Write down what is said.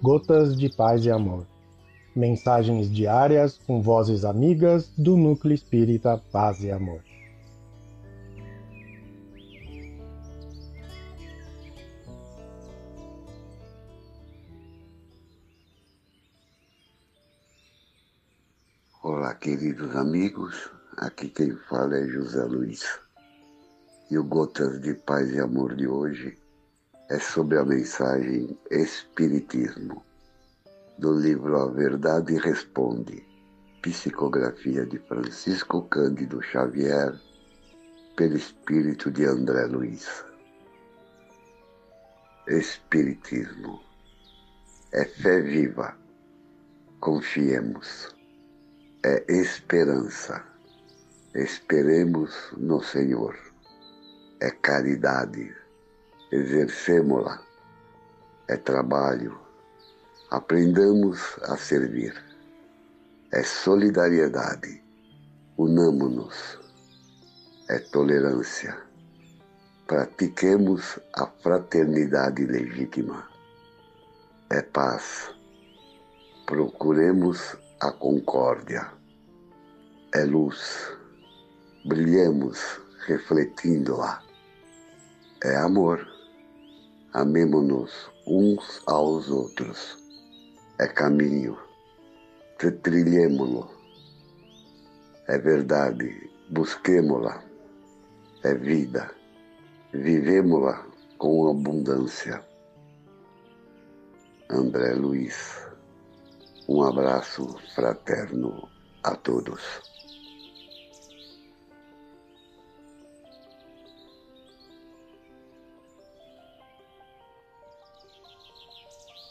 Gotas de Paz e Amor. Mensagens diárias com vozes amigas do Núcleo Espírita Paz e Amor. Olá, queridos amigos. Aqui quem fala é José Luiz. E o Gotas de Paz e Amor de hoje é sobre a mensagem Espiritismo, do livro A Verdade Responde, psicografia de Francisco Cândido Xavier, pelo espírito de André Luiz. Espiritismo. É fé viva, confiemos, é esperança. Esperemos no Senhor. É caridade, exercemos-la. É trabalho, aprendamos a servir. É solidariedade, unamo-nos. É tolerância, pratiquemos a fraternidade legítima. É paz, procuremos a concórdia. É luz brilhemos refletindo-a. É amor. Amemo-nos uns aos outros. É caminho. Trilhemo-lo. É verdade. Busquemo-la. É vida. Vivemo-la com abundância. André Luiz. Um abraço fraterno a todos.